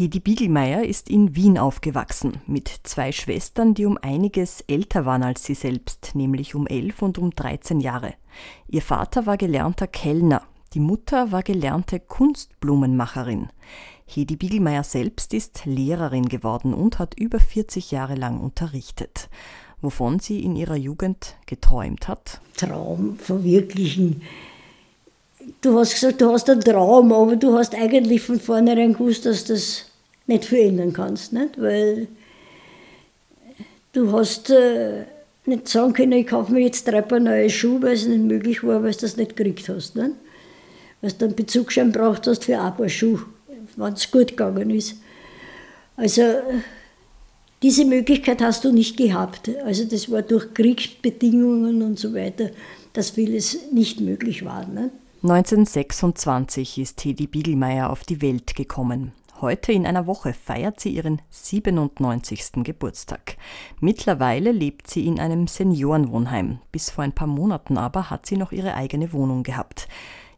Hedi Biegelmeier ist in Wien aufgewachsen, mit zwei Schwestern, die um einiges älter waren als sie selbst, nämlich um elf und um 13 Jahre. Ihr Vater war gelernter Kellner, die Mutter war gelernte Kunstblumenmacherin. Hedi Biegelmeier selbst ist Lehrerin geworden und hat über 40 Jahre lang unterrichtet. Wovon sie in ihrer Jugend geträumt hat? Traum verwirklichen du hast gesagt, du hast einen Traum, aber du hast eigentlich von vornherein gewusst, dass das nicht verändern kannst. Nicht? Weil du hast äh, nicht sagen können, ich kaufe mir jetzt drei Paar neue Schuhe, weil es nicht möglich war, weil du das nicht gekriegt hast. Nicht? Weil du einen Bezugsschein braucht hast für ein Paar Schuhe, wenn es gut gegangen ist. Also diese Möglichkeit hast du nicht gehabt. Also das war durch Kriegsbedingungen und so weiter, dass vieles nicht möglich war. Nicht? 1926 ist Hedi Biegelmeier auf die Welt gekommen. Heute in einer Woche feiert sie ihren 97. Geburtstag. Mittlerweile lebt sie in einem Seniorenwohnheim. Bis vor ein paar Monaten aber hat sie noch ihre eigene Wohnung gehabt.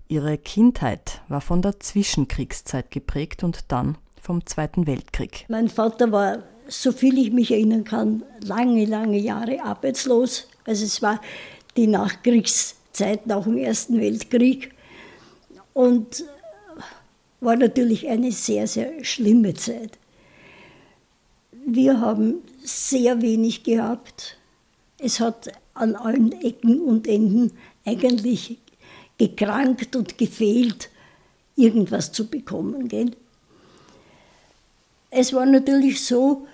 Ihre Kindheit war von der Zwischenkriegszeit geprägt und dann vom Zweiten Weltkrieg. Mein Vater war, soviel ich mich erinnern kann, lange, lange Jahre arbeitslos. Also es war die Nachkriegszeit Zeit nach dem Ersten Weltkrieg und war natürlich eine sehr, sehr schlimme Zeit. Wir haben sehr wenig gehabt. Es hat an allen Ecken und Enden eigentlich gekrankt und gefehlt, irgendwas zu bekommen. Gell? Es war natürlich so,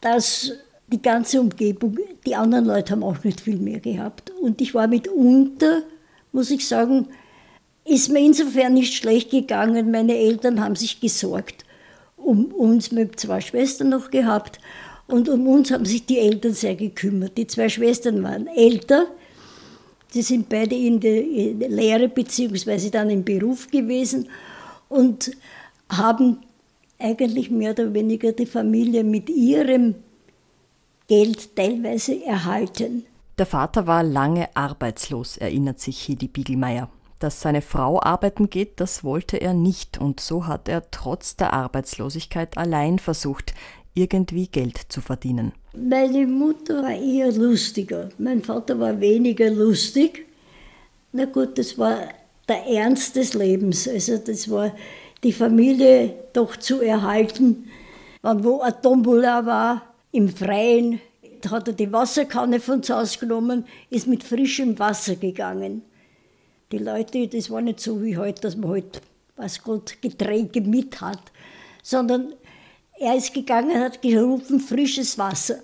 dass die ganze Umgebung, die anderen Leute haben auch nicht viel mehr gehabt. Und ich war mitunter, muss ich sagen, ist mir insofern nicht schlecht gegangen. Meine Eltern haben sich gesorgt um uns. Wir haben zwei Schwestern noch gehabt. Und um uns haben sich die Eltern sehr gekümmert. Die zwei Schwestern waren älter. Die sind beide in der, Lehre bzw. dann im Beruf gewesen und haben eigentlich mehr oder weniger die Familie mit ihrem Geld teilweise erhalten. Der Vater war lange arbeitslos, erinnert sich Hedi Biegelmeier. Dass seine Frau arbeiten geht, das wollte er nicht und so hat er trotz der Arbeitslosigkeit allein versucht, irgendwie Geld zu verdienen. Meine Mutter war eher lustiger, mein Vater war weniger lustig. Na gut, das war der Ernst des Lebens, also das war die Familie doch zu erhalten. Wenn wo ein Tombola war, im Freien hat er die Wasserkanne von uns ausgenommen, ist mit frischem Wasser gegangen. Die Leute, das war nicht so wie heute, dass man halt, was Gott, Getränke mit hat, sondern er ist gegangen, hat gerufen, frisches Wasser.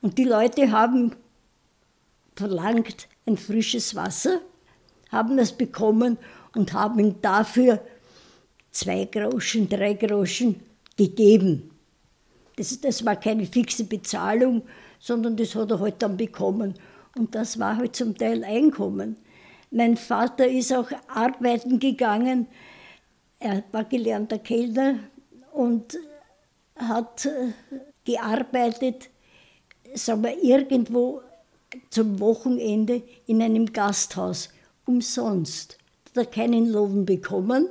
Und die Leute haben verlangt ein frisches Wasser, haben das bekommen und haben ihm dafür zwei Groschen, drei Groschen gegeben. Das, das war keine fixe Bezahlung, sondern das hat er halt dann bekommen. Und das war halt zum Teil Einkommen. Mein Vater ist auch arbeiten gegangen. Er war gelernter Kellner und hat äh, gearbeitet, sagen wir, irgendwo zum Wochenende in einem Gasthaus, umsonst. Da hat er keinen Lohn bekommen,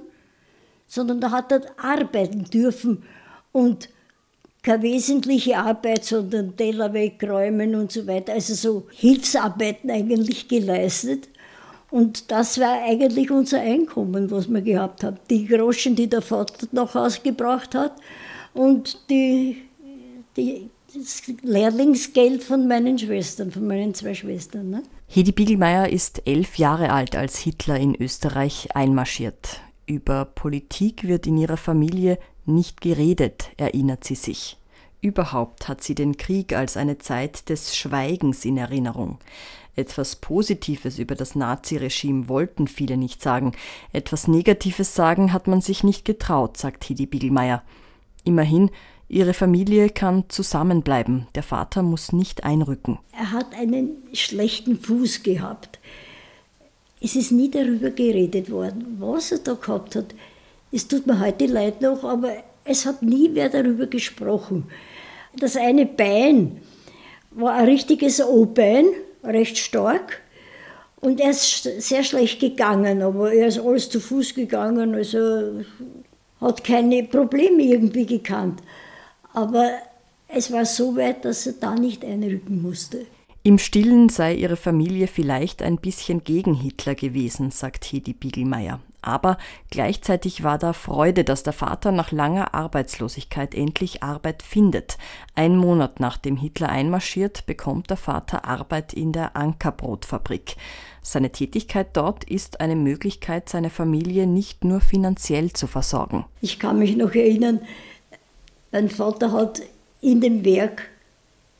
sondern da hat er arbeiten dürfen. Und keine wesentliche Arbeit, sondern Teller wegräumen und so weiter. Also so Hilfsarbeiten eigentlich geleistet. Und das war eigentlich unser Einkommen, was wir gehabt haben. Die Groschen, die der Vater nach Hause gebracht hat und die, die, das Lehrlingsgeld von meinen Schwestern, von meinen zwei Schwestern. Ne? Hedi Biegelmeier ist elf Jahre alt, als Hitler in Österreich einmarschiert. Über Politik wird in ihrer Familie nicht geredet, erinnert sie sich. Überhaupt hat sie den Krieg als eine Zeit des Schweigens in Erinnerung. Etwas Positives über das Naziregime wollten viele nicht sagen. Etwas Negatives sagen hat man sich nicht getraut, sagt Hedi Biegelmeier. Immerhin, ihre Familie kann zusammenbleiben. Der Vater muss nicht einrücken. Er hat einen schlechten Fuß gehabt. Es ist nie darüber geredet worden, was er da gehabt hat. Es tut mir heute leid noch, aber es hat nie wer darüber gesprochen. Das eine Bein war ein richtiges O-Bein, recht stark. Und er ist sehr schlecht gegangen, aber er ist alles zu Fuß gegangen, also hat keine Probleme irgendwie gekannt. Aber es war so weit, dass er da nicht einrücken musste. Im Stillen sei ihre Familie vielleicht ein bisschen gegen Hitler gewesen, sagt Hedi Biegelmeier. Aber gleichzeitig war da Freude, dass der Vater nach langer Arbeitslosigkeit endlich Arbeit findet. Ein Monat nachdem Hitler einmarschiert, bekommt der Vater Arbeit in der Ankerbrotfabrik. Seine Tätigkeit dort ist eine Möglichkeit, seine Familie nicht nur finanziell zu versorgen. Ich kann mich noch erinnern, mein Vater hat in dem Werk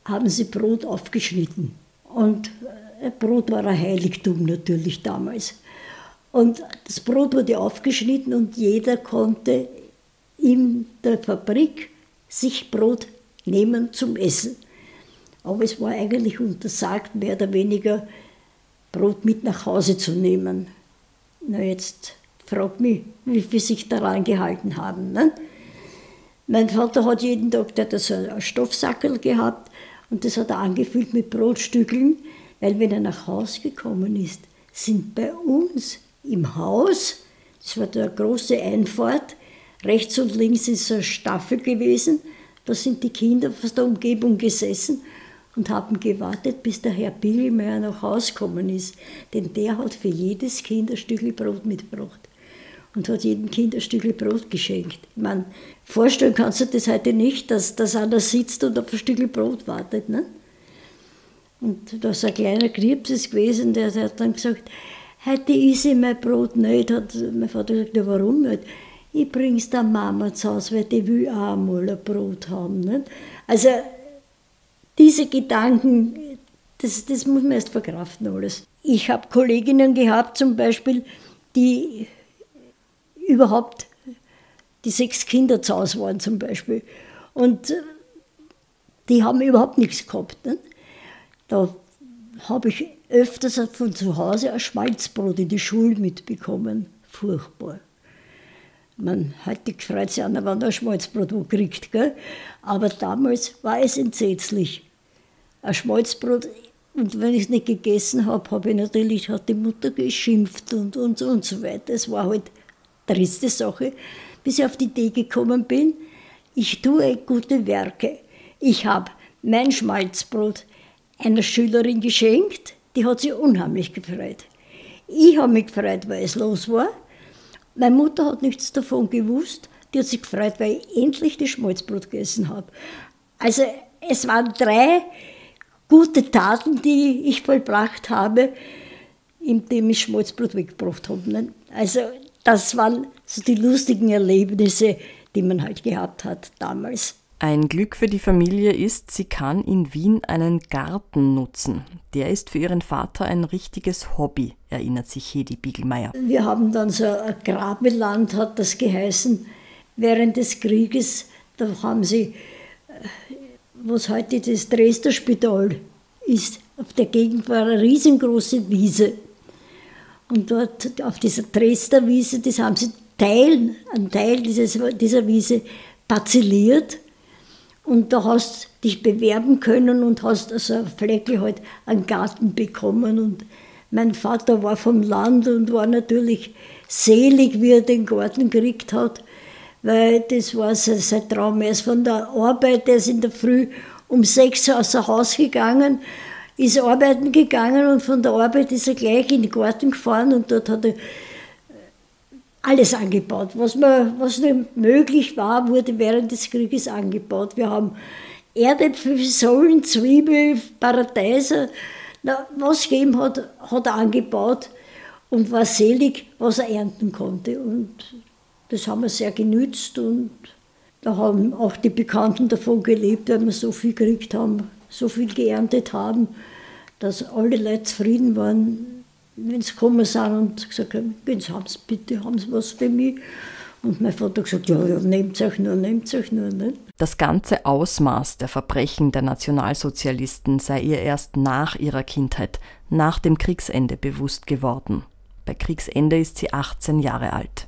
haben sie Brot aufgeschnitten. Und äh, Brot war ein Heiligtum natürlich damals. Und das Brot wurde aufgeschnitten und jeder konnte in der Fabrik sich Brot nehmen zum Essen. Aber es war eigentlich untersagt, mehr oder weniger Brot mit nach Hause zu nehmen. Na jetzt fragt mich, wie viele sich daran gehalten haben. Ne? Mein Vater hat jeden Tag der hat so einen Stoffsackel gehabt und das hat er angefüllt mit Brotstückeln, weil wenn er nach Hause gekommen ist, sind bei uns im Haus, das war der große Einfahrt, rechts und links ist eine Staffel gewesen, da sind die Kinder aus der Umgebung gesessen und haben gewartet, bis der Herr Biegelmeier nach Hause gekommen ist. Denn der hat für jedes Kind ein Stückchen Brot mitgebracht und hat jedem Kind ein Stückchen Brot geschenkt. Ich meine, vorstellen kannst du das heute nicht, dass, dass einer sitzt und auf ein Stückchen Brot wartet. Ne? Und da ist ein kleiner Krebs gewesen, der hat dann gesagt, heute isse ich mein Brot nicht. Hat mein Vater gesagt, ja, warum nicht? Ich bring's der Mama zu Hause, weil die will auch mal ein Brot haben. Nicht? Also diese Gedanken, das, das muss man erst verkraften alles. Ich habe Kolleginnen gehabt zum Beispiel, die überhaupt die sechs Kinder zu Hause waren zum Beispiel. Und äh, die haben überhaupt nichts gehabt. Ne? Da habe ich öfters von zu Hause ein Schmalzbrot in die Schule mitbekommen. Furchtbar. Man heute freut sich an, wenn ein Schmalzbrot kriegt. Gell? Aber damals war es entsetzlich. Ein Schmalzbrot, und wenn ich es nicht gegessen habe, habe ich natürlich, hat die Mutter geschimpft und, und, und so weiter. Es war halt triste Sache, bis ich auf die Idee gekommen bin, ich tue gute Werke. Ich habe mein Schmalzbrot einer Schülerin geschenkt, die hat sich unheimlich gefreut. Ich habe mich gefreut, weil es los war. Meine Mutter hat nichts davon gewusst. Die hat sich gefreut, weil ich endlich das Schmalzbrot gegessen habe. Also es waren drei gute Taten, die ich vollbracht habe, indem ich Schmalzbrot weggebracht habe. Also das waren so die lustigen Erlebnisse, die man halt gehabt hat damals. Ein Glück für die Familie ist, sie kann in Wien einen Garten nutzen. Der ist für ihren Vater ein richtiges Hobby, erinnert sich Hedi Biegelmeier. Wir haben dann so ein Grabeland, hat das geheißen, während des Krieges. Da haben sie, äh, was heute das Dresdner Spital ist, auf der Gegend war eine riesengroße Wiese. Und dort auf dieser Dresdner Wiese, das haben sie Teilen, einen Teil dieses, dieser Wiese parzelliert. Und da hast dich bewerben können und hast also ein Fleckchen halt einen Garten bekommen. Und mein Vater war vom Land und war natürlich selig, wie er den Garten gekriegt hat, weil das war sein Traum. Er ist von der Arbeit, er ist in der Früh um sechs aus dem Haus gegangen ist arbeiten gegangen und von der Arbeit ist er gleich in den Garten gefahren und dort hat er alles angebaut. Was, man, was nicht möglich war, wurde während des Krieges angebaut. Wir haben Erdäpfel, Solen, Zwiebel, Paradeiser, na, was gegeben hat, hat er angebaut und war selig, was er ernten konnte. Und das haben wir sehr genützt und da haben auch die Bekannten davon gelebt, weil wir so viel gekriegt haben so viel geerntet haben, dass alle Leute zufrieden waren, wenn sie gekommen sind und gesagt haben, haben Sie bitte, haben Sie was für mich? Und mein Vater gesagt, ja, ja, nehmt euch nur, nehmt euch nur. Nicht? Das ganze Ausmaß der Verbrechen der Nationalsozialisten sei ihr erst nach ihrer Kindheit, nach dem Kriegsende bewusst geworden. Bei Kriegsende ist sie 18 Jahre alt.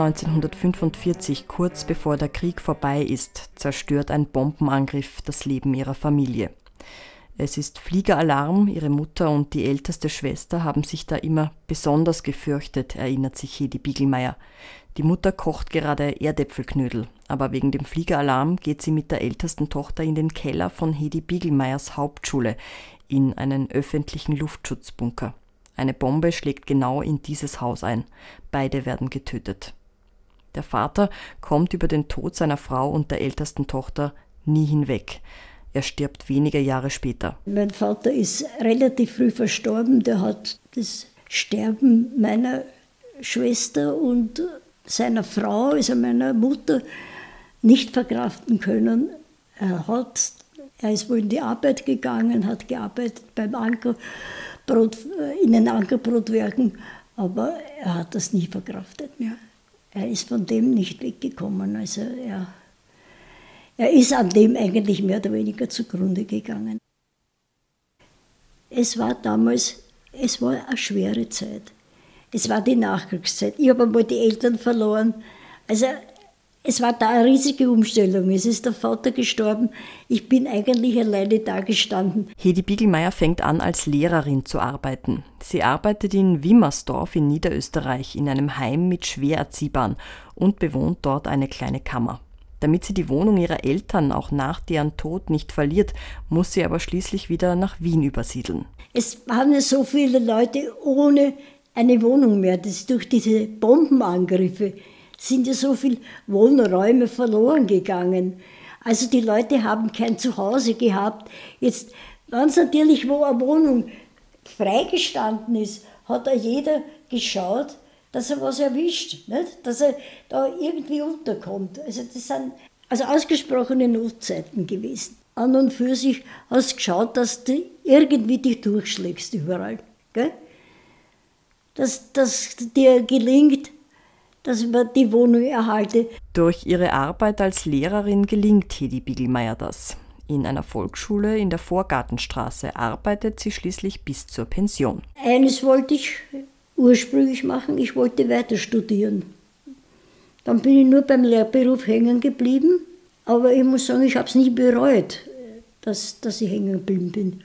1945, kurz bevor der Krieg vorbei ist, zerstört ein Bombenangriff das Leben ihrer Familie. Es ist Fliegeralarm, ihre Mutter und die älteste Schwester haben sich da immer besonders gefürchtet, erinnert sich Hedi Biegelmeier. Die Mutter kocht gerade Erdäpfelknödel, aber wegen dem Fliegeralarm geht sie mit der ältesten Tochter in den Keller von Hedi Biegelmeiers Hauptschule, in einen öffentlichen Luftschutzbunker. Eine Bombe schlägt genau in dieses Haus ein. Beide werden getötet. Der Vater kommt über den Tod seiner Frau und der ältesten Tochter nie hinweg. Er stirbt wenige Jahre später. Mein Vater ist relativ früh verstorben. Der hat das Sterben meiner Schwester und seiner Frau, also meiner Mutter, nicht verkraften können. Er, hat, er ist wohl in die Arbeit gegangen, hat gearbeitet beim Anker Brot, äh, in den Ankerbrotwerken, aber er hat das nie verkraftet mehr. Er ist von dem nicht weggekommen. Also er, er ist an dem eigentlich mehr oder weniger zugrunde gegangen. Es war damals, es war eine schwere Zeit. Es war die Nachkriegszeit. Ich habe einmal die Eltern verloren. Also es war da eine riesige Umstellung. Es ist der Vater gestorben. Ich bin eigentlich alleine da gestanden. Hedi Biegelmeier fängt an, als Lehrerin zu arbeiten. Sie arbeitet in Wimmersdorf in Niederösterreich in einem Heim mit schwer Erziehbaren und bewohnt dort eine kleine Kammer. Damit sie die Wohnung ihrer Eltern auch nach deren Tod nicht verliert, muss sie aber schließlich wieder nach Wien übersiedeln. Es waren ja so viele Leute ohne eine Wohnung mehr. Das ist durch diese Bombenangriffe sind ja so viele Wohnräume verloren gegangen. Also die Leute haben kein Zuhause gehabt. Jetzt, es natürlich wo eine Wohnung freigestanden ist, hat da jeder geschaut, dass er was erwischt, nicht? dass er da irgendwie unterkommt. Also das sind also ausgesprochene Notzeiten gewesen. An und für sich hast du geschaut, dass du irgendwie dich durchschlägst überall. Gell? Dass, dass dir gelingt, dass man die Wohnung erhalte. Durch ihre Arbeit als Lehrerin gelingt Hedi Biegelmeier das. In einer Volksschule in der Vorgartenstraße arbeitet sie schließlich bis zur Pension. Eines wollte ich ursprünglich machen, ich wollte weiter studieren. Dann bin ich nur beim Lehrberuf hängen geblieben, aber ich muss sagen, ich habe es nicht bereut, dass, dass ich hängen geblieben bin.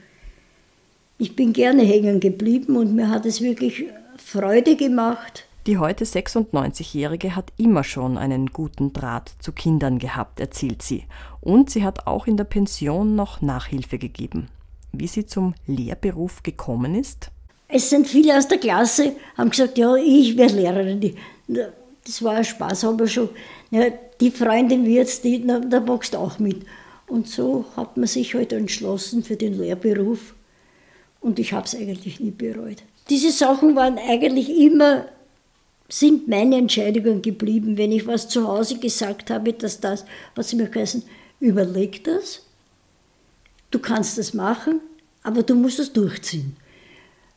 Ich bin gerne hängen geblieben und mir hat es wirklich Freude gemacht, die heute 96-Jährige hat immer schon einen guten Draht zu Kindern gehabt, erzählt sie. Und sie hat auch in der Pension noch Nachhilfe gegeben. Wie sie zum Lehrberuf gekommen ist? Es sind viele aus der Klasse, haben gesagt, ja, ich werde Lehrerin. Das war ein Spaß, aber schon. Ja, die Freundin wird, die, da du auch mit. Und so hat man sich heute halt entschlossen für den Lehrberuf. Und ich habe es eigentlich nie bereut. Diese Sachen waren eigentlich immer sind meine Entscheidungen geblieben. Wenn ich was zu Hause gesagt habe, dass das, was sie mir geheißen, überleg das, du kannst das machen, aber du musst es durchziehen.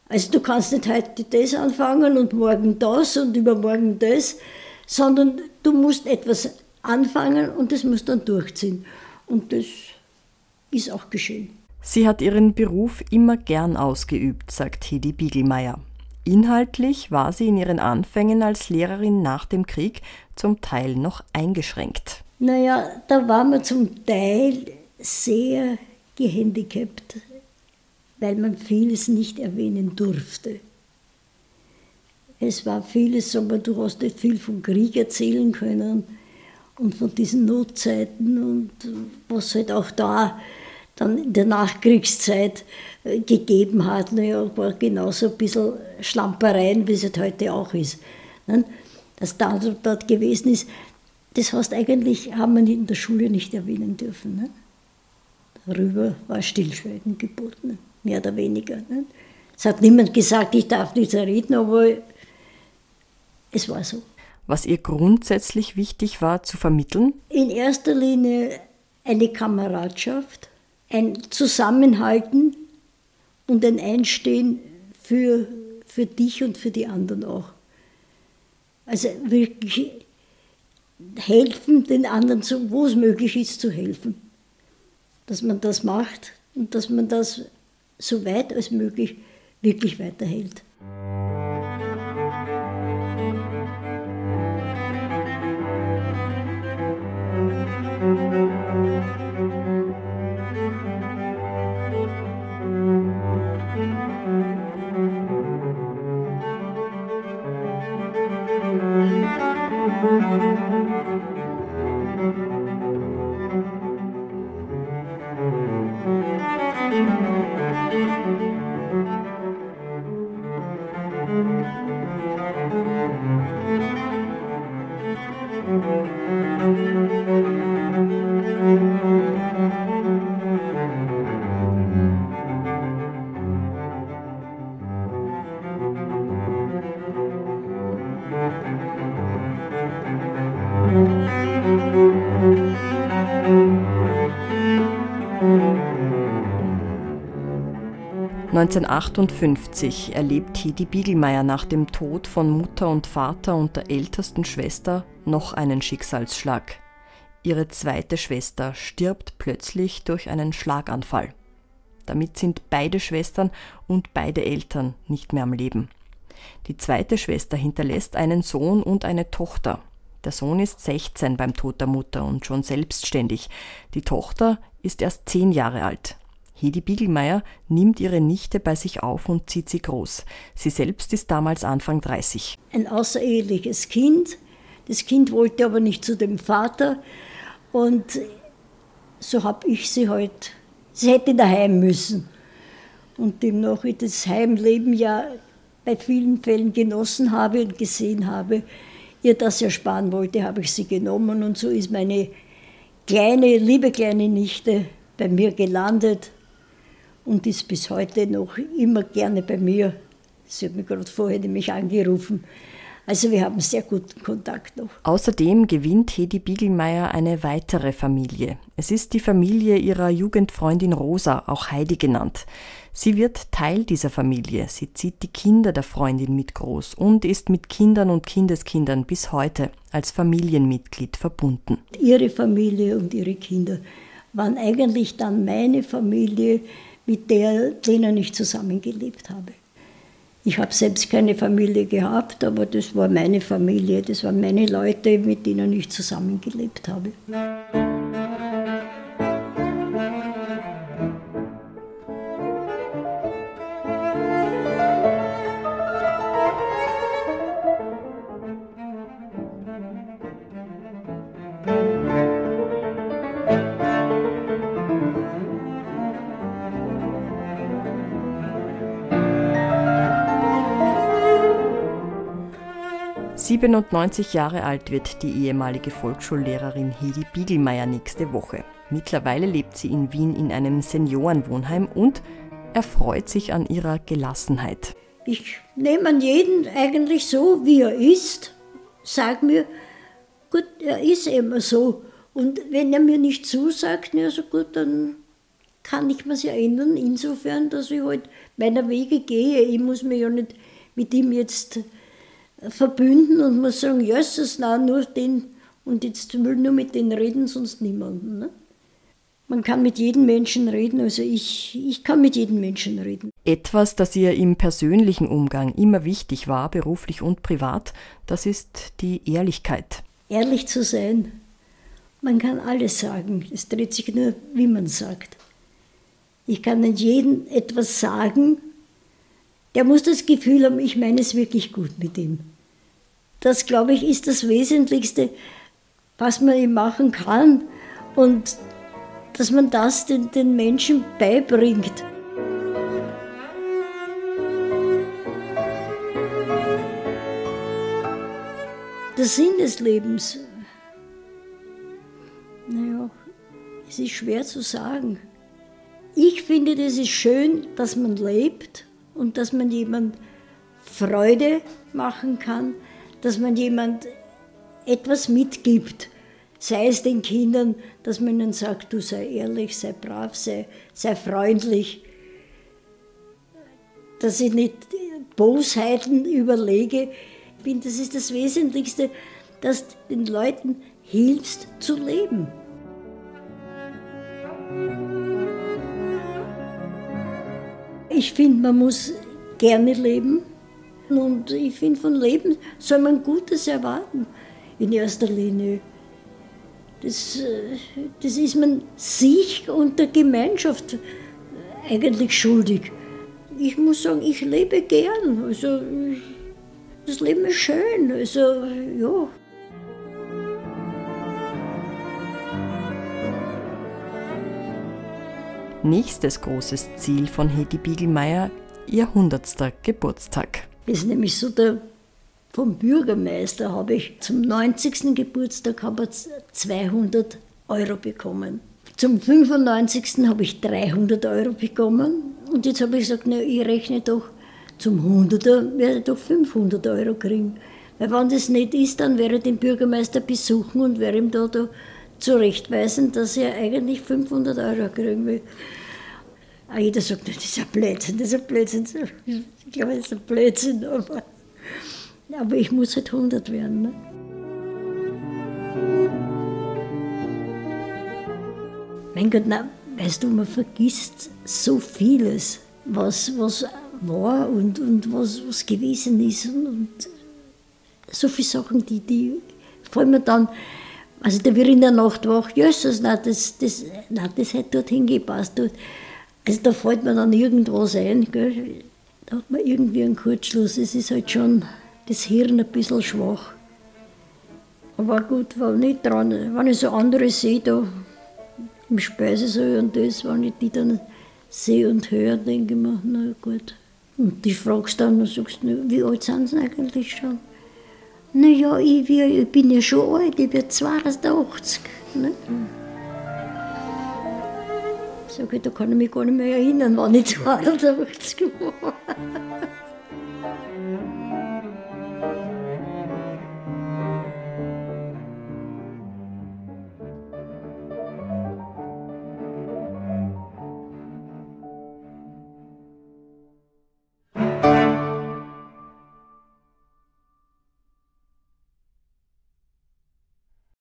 Also du kannst nicht heute das anfangen und morgen das und übermorgen das, sondern du musst etwas anfangen und das musst dann durchziehen. Und das ist auch geschehen. Sie hat ihren Beruf immer gern ausgeübt, sagt Hedi Biegelmeier. Inhaltlich war sie in ihren Anfängen als Lehrerin nach dem Krieg zum Teil noch eingeschränkt. Naja, da war man zum Teil sehr gehandicapt, weil man vieles nicht erwähnen durfte. Es war vieles, aber du hast nicht viel vom Krieg erzählen können und von diesen Notzeiten und was halt auch da dann in der Nachkriegszeit äh, gegeben hat. Naja, war genauso ein bisschen Schlampereien, wie es halt heute auch ist. Ne? Dass da dort gewesen ist, das heißt eigentlich, haben wir in der Schule nicht erwähnen dürfen. Ne? darüber war Stillschweigen geboten, mehr oder weniger. Nicht? Es hat niemand gesagt, ich darf nicht reden, aber es war so. Was ihr grundsätzlich wichtig war zu vermitteln? In erster Linie eine Kameradschaft, ein Zusammenhalten und ein Einstehen für, für dich und für die anderen auch. Also wirklich helfen, den anderen, so, wo es möglich ist, zu helfen. Dass man das macht und dass man das so weit als möglich wirklich weiterhält. 1958 erlebt Hedi Biegelmeier nach dem Tod von Mutter und Vater und der ältesten Schwester noch einen Schicksalsschlag. Ihre zweite Schwester stirbt plötzlich durch einen Schlaganfall. Damit sind beide Schwestern und beide Eltern nicht mehr am Leben. Die zweite Schwester hinterlässt einen Sohn und eine Tochter. Der Sohn ist 16 beim Tod der Mutter und schon selbstständig. Die Tochter ist erst 10 Jahre alt. Hedi Biegelmeier nimmt ihre Nichte bei sich auf und zieht sie groß. Sie selbst ist damals Anfang 30. Ein außereheliches Kind. Das Kind wollte aber nicht zu dem Vater. Und so habe ich sie halt, sie hätte daheim müssen. Und demnach ich das Heimleben ja bei vielen Fällen genossen habe und gesehen habe, ihr das ersparen wollte, habe ich sie genommen. Und so ist meine kleine, liebe kleine Nichte bei mir gelandet und ist bis heute noch immer gerne bei mir. Sie hat mich gerade vorher nämlich angerufen. Also wir haben sehr guten Kontakt noch. Außerdem gewinnt Hedi Biegelmeier eine weitere Familie. Es ist die Familie ihrer Jugendfreundin Rosa, auch Heidi genannt. Sie wird Teil dieser Familie. Sie zieht die Kinder der Freundin mit groß und ist mit Kindern und Kindeskindern bis heute als Familienmitglied verbunden. Ihre Familie und ihre Kinder waren eigentlich dann meine Familie mit der, denen ich zusammengelebt habe. Ich habe selbst keine Familie gehabt, aber das war meine Familie, das waren meine Leute, mit denen ich zusammengelebt habe. 97 Jahre alt wird die ehemalige Volksschullehrerin Hedi Biegelmeier nächste Woche. Mittlerweile lebt sie in Wien in einem Seniorenwohnheim und erfreut sich an ihrer Gelassenheit. Ich nehme an jeden eigentlich so, wie er ist, sag mir, gut, er ist immer so. Und wenn er mir nicht zusagt, na so gut, dann kann ich mir ja ändern, insofern, dass ich halt meiner Wege gehe. Ich muss mir ja nicht mit ihm jetzt verbünden und muss sagen, Jesus, nein, nur den und jetzt will nur mit denen reden, sonst niemanden. Ne? Man kann mit jedem Menschen reden, also ich, ich kann mit jedem Menschen reden. Etwas, das ihr im persönlichen Umgang immer wichtig war, beruflich und privat, das ist die Ehrlichkeit. Ehrlich zu sein. Man kann alles sagen, es dreht sich nur, wie man sagt. Ich kann nicht jedem etwas sagen, der muss das Gefühl haben, ich meine es wirklich gut mit ihm. Das, glaube ich, ist das Wesentlichste, was man ihm machen kann und dass man das den, den Menschen beibringt. Der Sinn des Lebens, naja, es ist schwer zu sagen. Ich finde, das ist schön, dass man lebt und dass man jemand Freude machen kann, dass man jemand etwas mitgibt. Sei es den Kindern, dass man ihnen sagt, du sei ehrlich, sei brav, sei, sei freundlich. Dass ich nicht Bosheiten überlege. Ich finde, das ist das Wesentlichste, dass du den Leuten hilfst zu leben. Ich finde, man muss gerne leben. Und ich finde, von Leben soll man Gutes erwarten, in erster Linie. Das, äh, das ist man sich und der Gemeinschaft eigentlich schuldig. Ich muss sagen, ich lebe gern. Also, das Leben ist schön. Also, ja. Nächstes großes Ziel von Hedi Biegelmeier, ihr 100. Geburtstag. Das ist nämlich so der vom Bürgermeister habe ich zum 90. Geburtstag habe 200 Euro bekommen. Zum 95. habe ich 300 Euro bekommen. Und jetzt habe ich gesagt, na, ich rechne doch zum 100er, werde ich doch 500 Euro kriegen. Weil wenn das nicht ist, dann werde ich den Bürgermeister besuchen und werde ihm da, da zurechtweisen, dass er eigentlich 500 Euro kriegen will. Jeder sagt, das ist ein Blödsinn, das ist ein Blödsinn. Ich glaube, das ist ein Blödsinn, aber aber ich muss halt 100 werden. Ne? Mein Gott, na, weißt du, man vergisst so vieles, was, was war und, und was, was gewesen ist. Und, und so viele Sachen, die, die fallen mir dann, also da wird in der Nacht wach, Jesus, na, das, das, na, das hätte dorthin gepasst. Also da fällt mir dann irgendwas ein, gell? da hat man irgendwie einen Kurzschluss. Es ist halt schon das Hirn ein bisschen schwach. Aber gut, war nicht dran. Wenn ich so andere sehe, da im Speisesaal und das, wenn ich die dann sehe und höre, denke ich mir, na gut. Und die fragst dann und sagst, wie alt sind sie eigentlich schon? Naja, ich, ich bin ja schon alt, ich bin 82. Ne? Sag ich, da kann ich mich gar nicht mehr erinnern, wann ich 82 war.